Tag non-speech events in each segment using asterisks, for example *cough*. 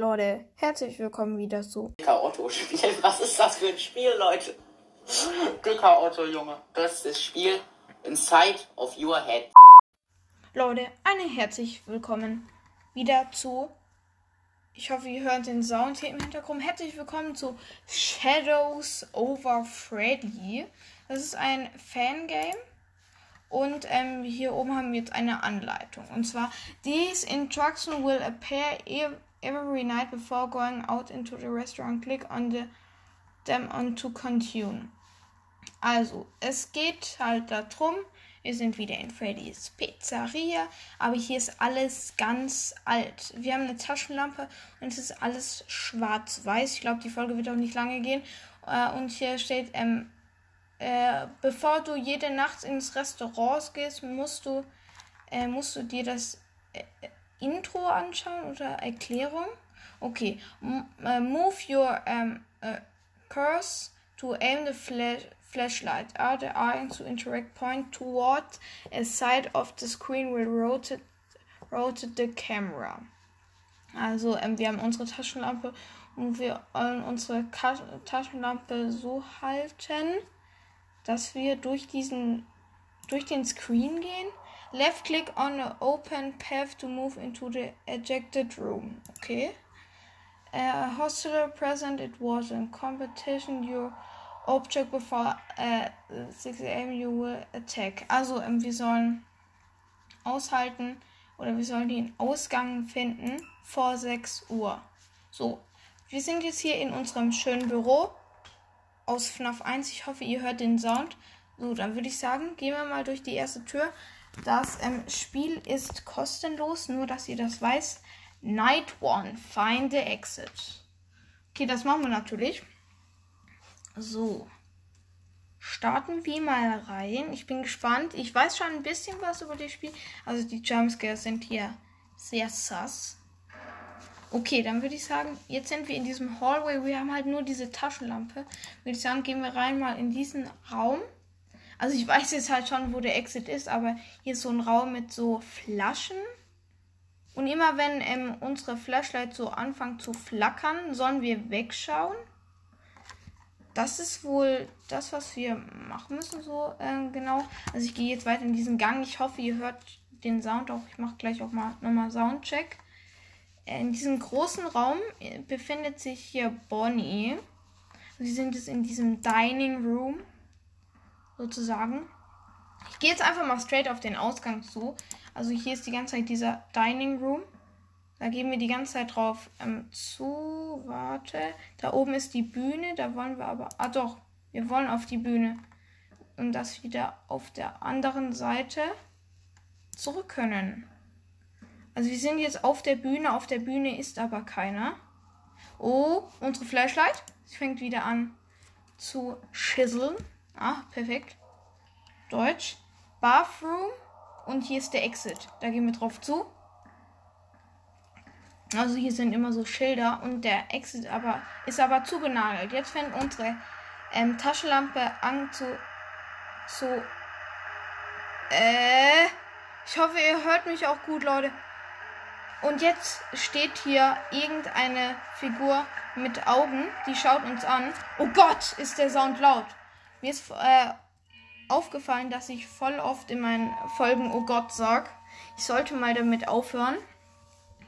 Leute, herzlich willkommen wieder zu Dicker Otto-Spiel. Was ist das für ein Spiel, Leute? Dicker Otto, Junge. Das ist das Spiel Inside of Your Head. Leute, eine herzlich willkommen wieder zu. Ich hoffe, ihr hört den Sound hier im Hintergrund. Herzlich willkommen zu Shadows over Freddy. Das ist ein Fangame. Und ähm, hier oben haben wir jetzt eine Anleitung. Und zwar, these instructions will appear every night before going out into the restaurant. Click on the, them on to continue. Also, es geht halt darum, wir sind wieder in Freddy's Pizzeria, aber hier ist alles ganz alt. Wir haben eine Taschenlampe und es ist alles schwarz-weiß. Ich glaube, die Folge wird auch nicht lange gehen. Äh, und hier steht, ähm, äh, bevor du jede Nacht ins Restaurant gehst, musst du, äh, musst du dir das äh, Intro anschauen oder Erklärung. Okay, M äh, move your ähm, äh, cursor to aim the flash flashlight. Are the eye to interact point toward a side of the screen will rotate rotate the camera. Also ähm, wir haben unsere Taschenlampe und wir wollen unsere Ka Taschenlampe so halten, dass wir durch diesen durch den Screen gehen. Left click on the open path to move into the ejected room. Okay. Uh, hostile present. It was in competition. Your object before uh, 6 am you will attack. Also ähm, wir sollen aushalten oder wir sollen den Ausgang finden vor 6 Uhr. So, wir sind jetzt hier in unserem schönen Büro aus FNAF 1. Ich hoffe, ihr hört den Sound. So, dann würde ich sagen, gehen wir mal durch die erste Tür. Das ähm, Spiel ist kostenlos, nur dass ihr das weiß. Night One, find the exit. Okay, das machen wir natürlich. So. Starten wir mal rein. Ich bin gespannt. Ich weiß schon ein bisschen was über das Spiel. Also die Jumpscares sind hier sehr sass. Okay, dann würde ich sagen, jetzt sind wir in diesem Hallway. Wir haben halt nur diese Taschenlampe. Würde ich sagen, gehen wir rein mal in diesen Raum. Also ich weiß jetzt halt schon, wo der Exit ist, aber hier ist so ein Raum mit so Flaschen. Und immer wenn ähm, unsere Flashlight so anfangen zu flackern, sollen wir wegschauen. Das ist wohl das, was wir machen müssen, so äh, genau. Also ich gehe jetzt weiter in diesen Gang. Ich hoffe, ihr hört den Sound auch. Ich mache gleich auch mal nochmal Soundcheck. In diesem großen Raum befindet sich hier Bonnie. Wir sind jetzt in diesem Dining Room sozusagen. Ich gehe jetzt einfach mal straight auf den Ausgang zu. Also hier ist die ganze Zeit dieser Dining Room. Da gehen wir die ganze Zeit drauf ähm, zu. Warte. Da oben ist die Bühne. Da wollen wir aber. Ah doch, wir wollen auf die Bühne. Und das wieder auf der anderen Seite zurück können. Also wir sind jetzt auf der Bühne. Auf der Bühne ist aber keiner. Oh, unsere Flashlight. Sie fängt wieder an zu schizzeln. Ah, perfekt. Deutsch. Bathroom. Und hier ist der Exit. Da gehen wir drauf zu. Also hier sind immer so Schilder und der Exit aber ist aber zugenagelt. Jetzt fängt unsere ähm, Taschenlampe an zu zu äh ich hoffe, ihr hört mich auch gut, Leute. Und jetzt steht hier irgendeine Figur mit Augen, die schaut uns an. Oh Gott, ist der Sound laut. Mir ist äh, aufgefallen, dass ich voll oft in meinen Folgen Oh Gott sag. Ich sollte mal damit aufhören.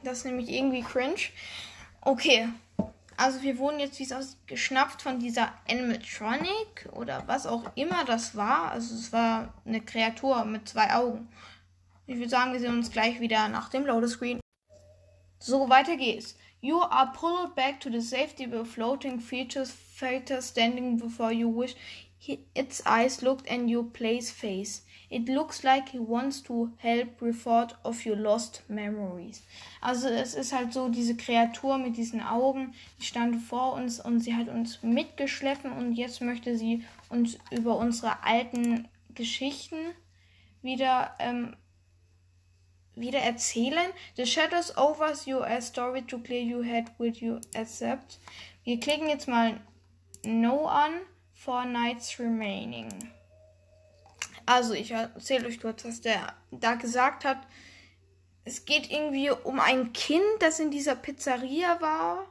Das ist nämlich irgendwie cringe. Okay. Also wir wurden jetzt, wie geschnappt von dieser Animatronic oder was auch immer das war. Also es war eine Kreatur mit zwei Augen. Ich würde sagen, wir sehen uns gleich wieder nach dem Loader-Screen. So, weiter geht's. You are pulled back to the safety of floating features factor standing before you wish he, its eyes looked and your place face. It looks like he wants to help report of your lost memories. Also es ist halt so, diese Kreatur mit diesen Augen, die stand vor uns und sie hat uns mitgeschleppt und jetzt möchte sie uns über unsere alten Geschichten wieder ähm, wieder erzählen. The shadows overs you a story to clear your head will you accept. Wir klicken jetzt mal No an for nights remaining. Also ich erzähle euch kurz, was der da gesagt hat. es geht irgendwie um ein Kind, das in dieser Pizzeria war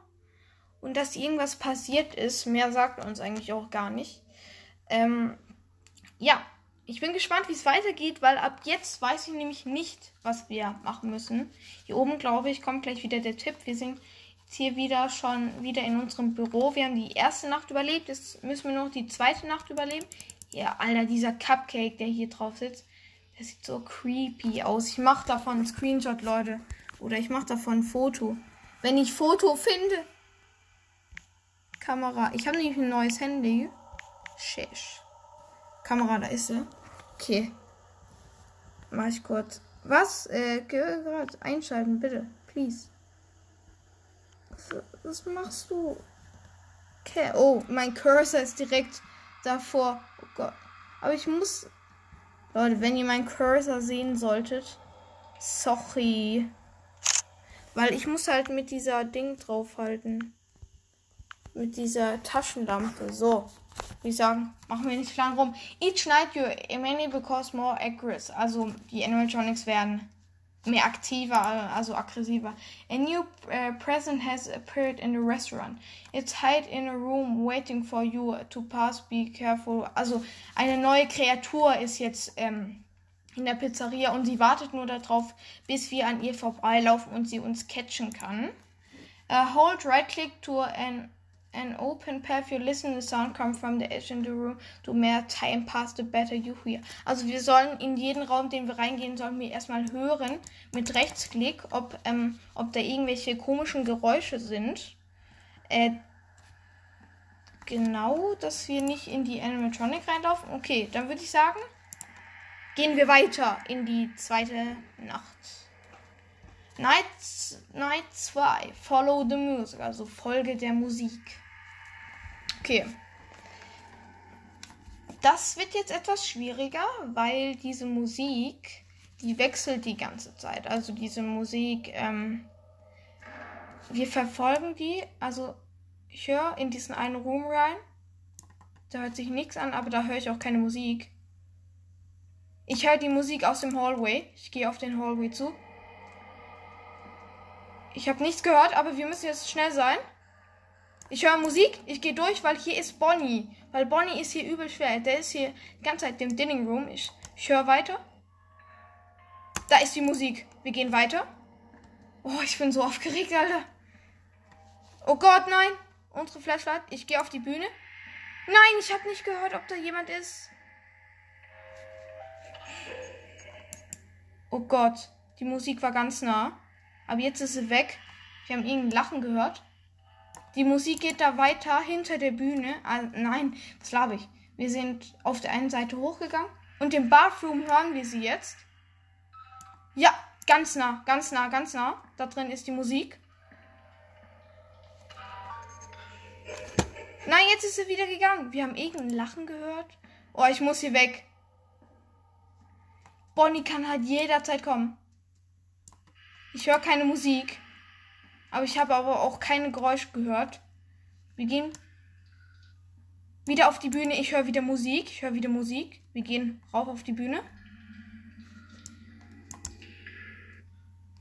und dass irgendwas passiert ist. Mehr sagt uns eigentlich auch gar nicht. Ähm, ja, ich bin gespannt, wie es weitergeht, weil ab jetzt weiß ich nämlich nicht, was wir machen müssen. Hier oben, glaube ich, kommt gleich wieder der Tipp. Wir sind hier wieder schon wieder in unserem Büro. Wir haben die erste Nacht überlebt. Jetzt müssen wir noch die zweite Nacht überleben. Ja, Alter, dieser Cupcake, der hier drauf sitzt. Der sieht so creepy aus. Ich mache davon einen Screenshot, Leute. Oder ich mache davon ein Foto. Wenn ich Foto finde. Kamera. Ich habe nämlich ein neues Handy. Sheesh. Kamera, da ist sie. Okay. Mach ich kurz. Was? Äh, gerade einschalten, bitte. Please. Was, machst du? Okay. Oh, mein Cursor ist direkt davor. Oh Gott. Aber ich muss Leute, wenn ihr meinen Cursor sehen solltet, sorry. Weil ich muss halt mit dieser Ding draufhalten. Mit dieser Taschenlampe. So. Wie sagen, machen wir nicht lang rum. Each night you many because more accurate. Also die animatronics werden mehr aktiver, also aggressiver. A new uh, present has appeared in the restaurant. It's hide in a room waiting for you to pass. Be careful. Also eine neue Kreatur ist jetzt ähm, in der Pizzeria und sie wartet nur darauf, bis wir an ihr vorbeilaufen und sie uns catchen kann. Uh, hold right click to an an open path, you listen the sound come from the edge in the room. Do more time pass, the better you hear. Also wir sollen in jeden Raum, den wir reingehen, sollen wir erstmal hören mit Rechtsklick, ob, ähm, ob da irgendwelche komischen Geräusche sind. Äh, genau, dass wir nicht in die Animatronic reinlaufen. Okay, dann würde ich sagen, gehen wir weiter in die zweite Nacht. Night, Night 2, Follow the Music, also Folge der Musik. Okay. Das wird jetzt etwas schwieriger, weil diese Musik, die wechselt die ganze Zeit. Also diese Musik, ähm, wir verfolgen die. Also ich höre in diesen einen Room rein. Da hört sich nichts an, aber da höre ich auch keine Musik. Ich höre die Musik aus dem Hallway. Ich gehe auf den Hallway zu. Ich habe nichts gehört, aber wir müssen jetzt schnell sein. Ich höre Musik, ich gehe durch, weil hier ist Bonnie. Weil Bonnie ist hier übel schwer. Der ist hier die ganze Zeit im Dining Room. Ich, ich höre weiter. Da ist die Musik. Wir gehen weiter. Oh, ich bin so aufgeregt, Alter. Oh Gott, nein. Unsere Flashlight. Ich gehe auf die Bühne. Nein, ich habe nicht gehört, ob da jemand ist. Oh Gott, die Musik war ganz nah. Aber jetzt ist sie weg. Wir haben irgendein Lachen gehört. Die Musik geht da weiter hinter der Bühne. Ah, nein, was glaube ich? Wir sind auf der einen Seite hochgegangen und im Bathroom hören wir sie jetzt. Ja, ganz nah, ganz nah, ganz nah. Da drin ist die Musik. Nein, jetzt ist sie wieder gegangen. Wir haben irgendein Lachen gehört. Oh, ich muss hier weg. Bonnie kann halt jederzeit kommen. Ich höre keine Musik. Aber ich habe aber auch keine Geräusche gehört. Wir gehen wieder auf die Bühne. Ich höre wieder Musik. Ich höre wieder Musik. Wir gehen rauf auf die Bühne.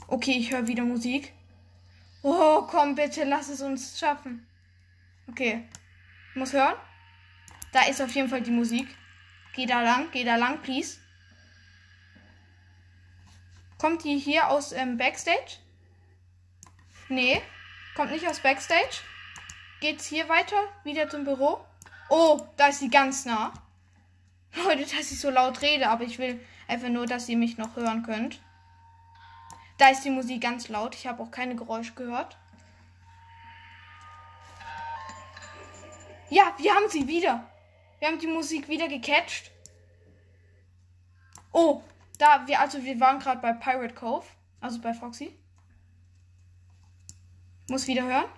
Okay, ich höre wieder Musik. Oh, komm bitte, lass es uns schaffen. Okay. Ich muss hören. Da ist auf jeden Fall die Musik. Geh da lang, geh da lang, please. Kommt die hier aus ähm, Backstage? Nee, kommt nicht aus Backstage. Geht's hier weiter? Wieder zum Büro? Oh, da ist sie ganz nah. *laughs* Leute, dass ich so laut rede, aber ich will einfach nur, dass ihr mich noch hören könnt. Da ist die Musik ganz laut. Ich habe auch keine Geräusche gehört. Ja, wir haben sie wieder. Wir haben die Musik wieder gecatcht. Oh, da wir also wir waren gerade bei Pirate Cove, also bei Foxy. Muss wieder hören.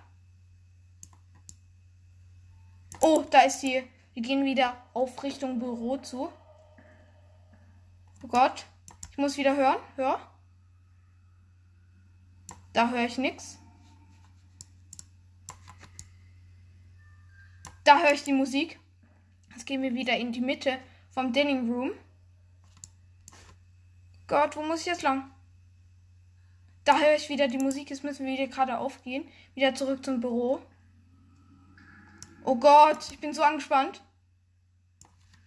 Oh, da ist sie. Wir gehen wieder auf Richtung Büro zu. Oh Gott. Ich muss wieder hören. Hör. Da höre ich nichts. Da höre ich die Musik. Jetzt gehen wir wieder in die Mitte vom Dining Room. Gott, wo muss ich jetzt lang? Da höre ich wieder die Musik. Jetzt müssen wir wieder gerade aufgehen. Wieder zurück zum Büro. Oh Gott, ich bin so angespannt.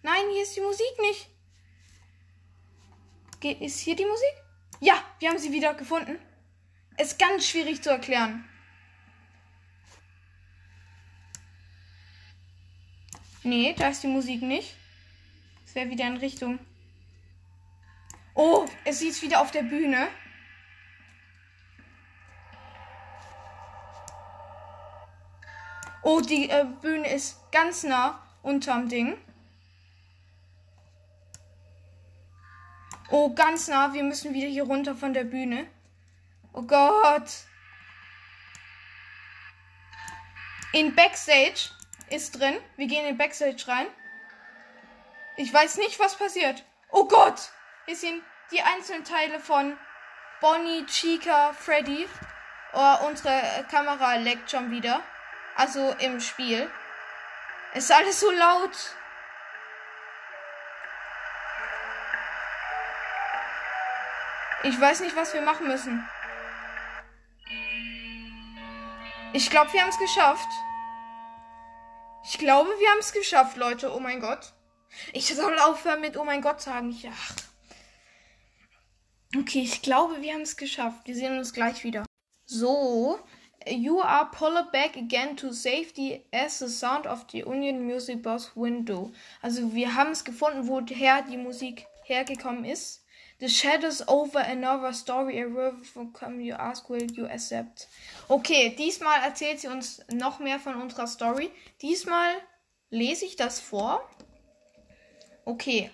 Nein, hier ist die Musik nicht. Ist hier die Musik? Ja, wir haben sie wieder gefunden. Ist ganz schwierig zu erklären. Nee, da ist die Musik nicht. Es wäre wieder in Richtung. Oh, es sieht wieder auf der Bühne. Oh, die äh, Bühne ist ganz nah unterm Ding. Oh, ganz nah. Wir müssen wieder hier runter von der Bühne. Oh Gott. In Backstage ist drin. Wir gehen in Backstage rein. Ich weiß nicht, was passiert. Oh Gott. Wir sehen die einzelnen Teile von Bonnie, Chica, Freddy. Oh, unsere Kamera leckt schon wieder. Also im Spiel. Ist alles so laut. Ich weiß nicht, was wir machen müssen. Ich glaube, wir haben es geschafft. Ich glaube, wir haben es geschafft, Leute. Oh mein Gott. Ich soll aufhören mit Oh mein Gott sagen. Ich. Okay, ich glaube, wir haben es geschafft. Wir sehen uns gleich wieder. So, you are pulled back again to safety as the sound of the Union Music Box window. Also wir haben es gefunden, woher die Musik hergekommen ist. The shadows over another story a river from come you ask will you accept. Okay, diesmal erzählt sie uns noch mehr von unserer Story. Diesmal lese ich das vor. Okay.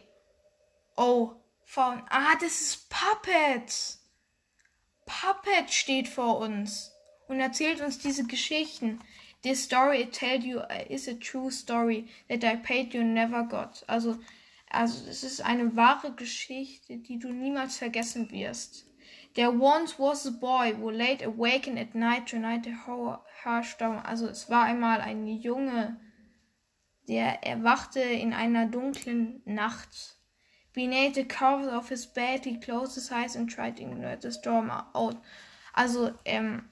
Oh, von ah, das ist Puppet. Puppet steht vor uns und erzählt uns diese Geschichten. This story it tell you is a true story that I paid you never got. Also also es ist eine wahre Geschichte, die du niemals vergessen wirst. There once was a boy who lay awakened at night to night a harsh storm. Also es war einmal ein Junge, der erwachte in einer dunklen Nacht. Beneath the covers of his bed, he closed his eyes and tried to ignore the storm out. Also ähm,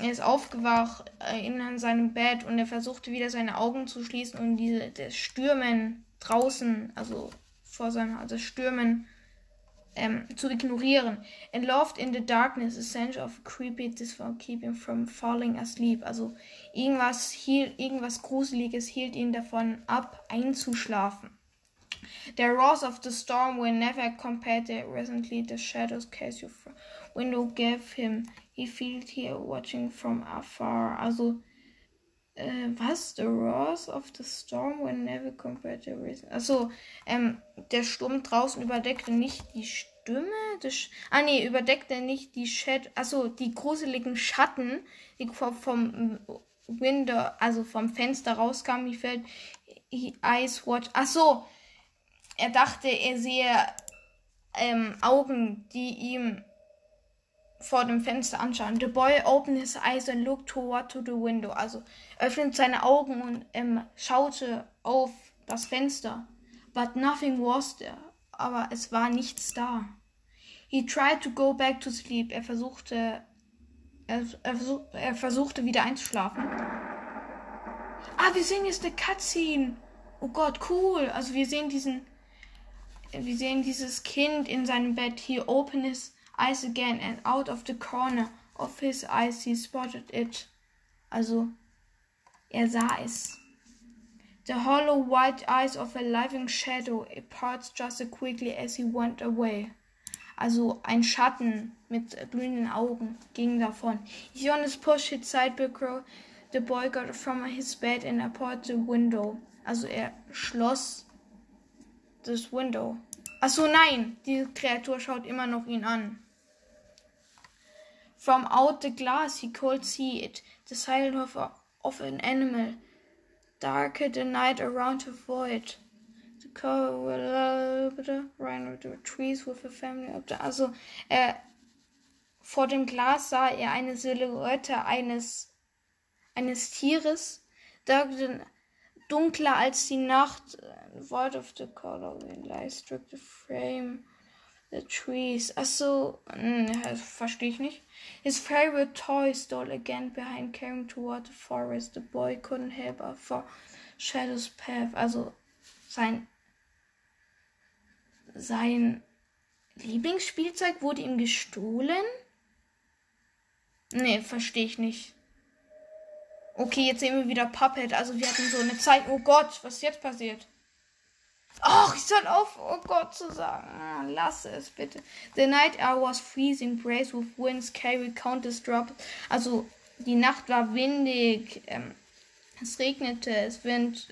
er ist aufgewacht äh, in seinem Bett und er versuchte wieder seine Augen zu schließen und diese das Stürmen draußen, also vor seinem, also Stürmen, ähm, zu ignorieren. And loved in the darkness, essential of creepy, for keep him from falling asleep. Also irgendwas hielt, irgendwas Gruseliges hielt ihn davon ab, einzuschlafen. The roars of the storm were never compared to recently the shadows cast your window gave him. He felt here watching from afar. Also äh, was? The roars of the storm were never compared to reason. Achso, ähm, der Sturm draußen überdeckte nicht die Stimme des. ah, nee, überdeckte nicht die Schatten. Achso, die gruseligen Schatten, die vom, Window, also vom Fenster rauskamen. He felt he eyes what. Achso, er dachte, er sehe ähm, Augen, die ihm vor dem Fenster anschauen. The boy opened his eyes and looked toward to the window. Also öffnet seine Augen und ähm, schaute auf das Fenster. But nothing was there. Aber es war nichts da. He tried to go back to sleep. Er versuchte, er, er, versuch, er versuchte wieder einzuschlafen. Ah, wir sehen jetzt eine Cutscene. Oh Gott, cool. Also wir sehen diesen, wir sehen dieses Kind in seinem Bett. He opened his eyes again, and out of the corner of his eyes he spotted it. Also, er sah es. The hollow white eyes of a living shadow parts just as quickly as he went away. Also ein Schatten mit grünen Augen ging davon. Jonas pushed his side because the boy got from his bed and apart the window. Also er schloss das Window. Achso, nein, die Kreatur schaut immer noch ihn an. From out the glass he could see it, the silence of, a, of an animal. Darker the night around the void. The cover ran the trees with a family of the. Also, er, vor dem Glas sah er eine Silhouette eines, eines Tieres, dunkler als die Nacht. Void of the color light struck the frame the trees. Achso, hm, verstehe ich nicht. His favorite toy stole again behind carrying toward the forest. The boy couldn't help but for Shadow's path. Also sein sein Lieblingsspielzeug wurde ihm gestohlen? Nee, verstehe ich nicht. Okay, jetzt sehen wir wieder Puppet. Also wir hatten so eine Zeit. Oh Gott, was ist jetzt passiert? Ach, ich soll auf, oh Gott, zu sagen. Ah, lass es bitte. The night air was freezing, brace with winds, carry countless drops. Also, die Nacht war windig. Ähm, es regnete, es wind.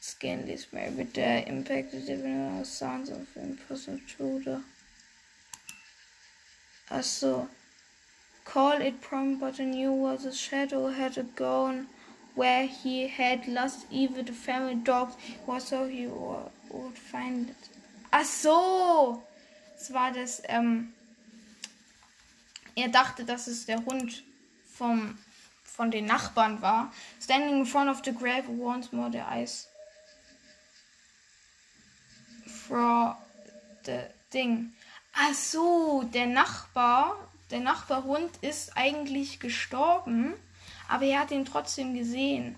Skin this maybe the impacted the sounds of impossible intruder. Achso. Call it prom, but I knew what the shadow had gone where he had lost even the family dog was so he would find it. Ach so! Es war das, ähm, er dachte, dass es der Hund vom, von den Nachbarn war. Standing in front of the grave once more the eyes for the thing. Ach so, der Nachbar, der Nachbarhund ist eigentlich gestorben aber er hat ihn trotzdem gesehen.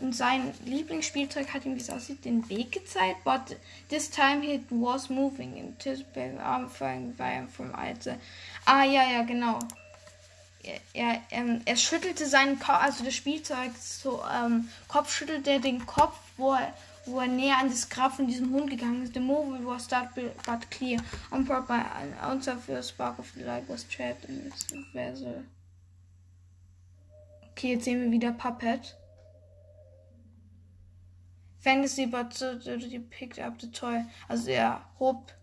Und sein Lieblingsspielzeug hat ihm, wie es aussieht, den Weg gezeigt. But this time he was moving. And his arm from Alte. Ah, ja, ja, genau. Er, er, ähm, er schüttelte seinen Kopf, also das Spielzeug, so ähm, Kopf schüttelte er den Kopf, wo er, wo er näher an das Grab von diesem Hund gegangen ist. The movement was start but clear. On purpose, an ounce of your spark of the light was trapped in its vessel. Okay, jetzt sehen wir wieder Puppet. Fantasy, but he picked up the toy. Also er hob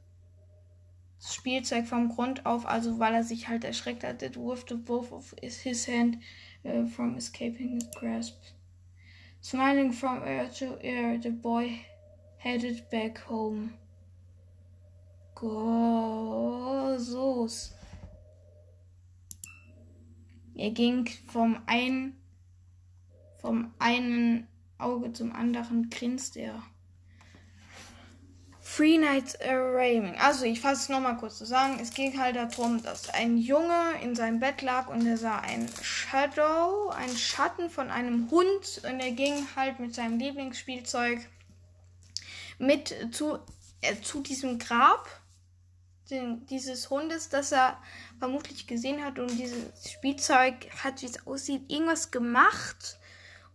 das Spielzeug vom Grund auf, also weil er sich halt erschreckt hat. It withdrew both of his hand uh, from escaping his grasp. Smiling from ear to ear, the boy headed back home. Go, so. Er ging vom einen, vom einen Auge zum anderen, grinste er. Three Nights Raving. Also, ich fasse es nochmal kurz zusammen. Es ging halt darum, dass ein Junge in seinem Bett lag und er sah ein Shadow, ein Schatten von einem Hund und er ging halt mit seinem Lieblingsspielzeug mit zu, äh, zu diesem Grab den, dieses Hundes, das er vermutlich gesehen hat und dieses Spielzeug hat, wie es aussieht, irgendwas gemacht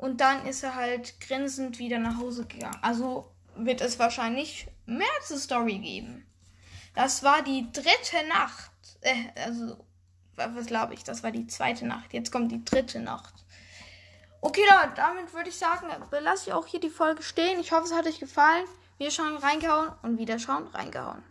und dann ist er halt grinsend wieder nach Hause gegangen. Also wird es wahrscheinlich mehr zur Story geben. Das war die dritte Nacht. Äh, also, was glaube ich? Das war die zweite Nacht. Jetzt kommt die dritte Nacht. Okay, Leute, damit würde ich sagen, belasse ich auch hier die Folge stehen. Ich hoffe, es hat euch gefallen. Wir schauen reingehauen und wieder schauen reingehauen.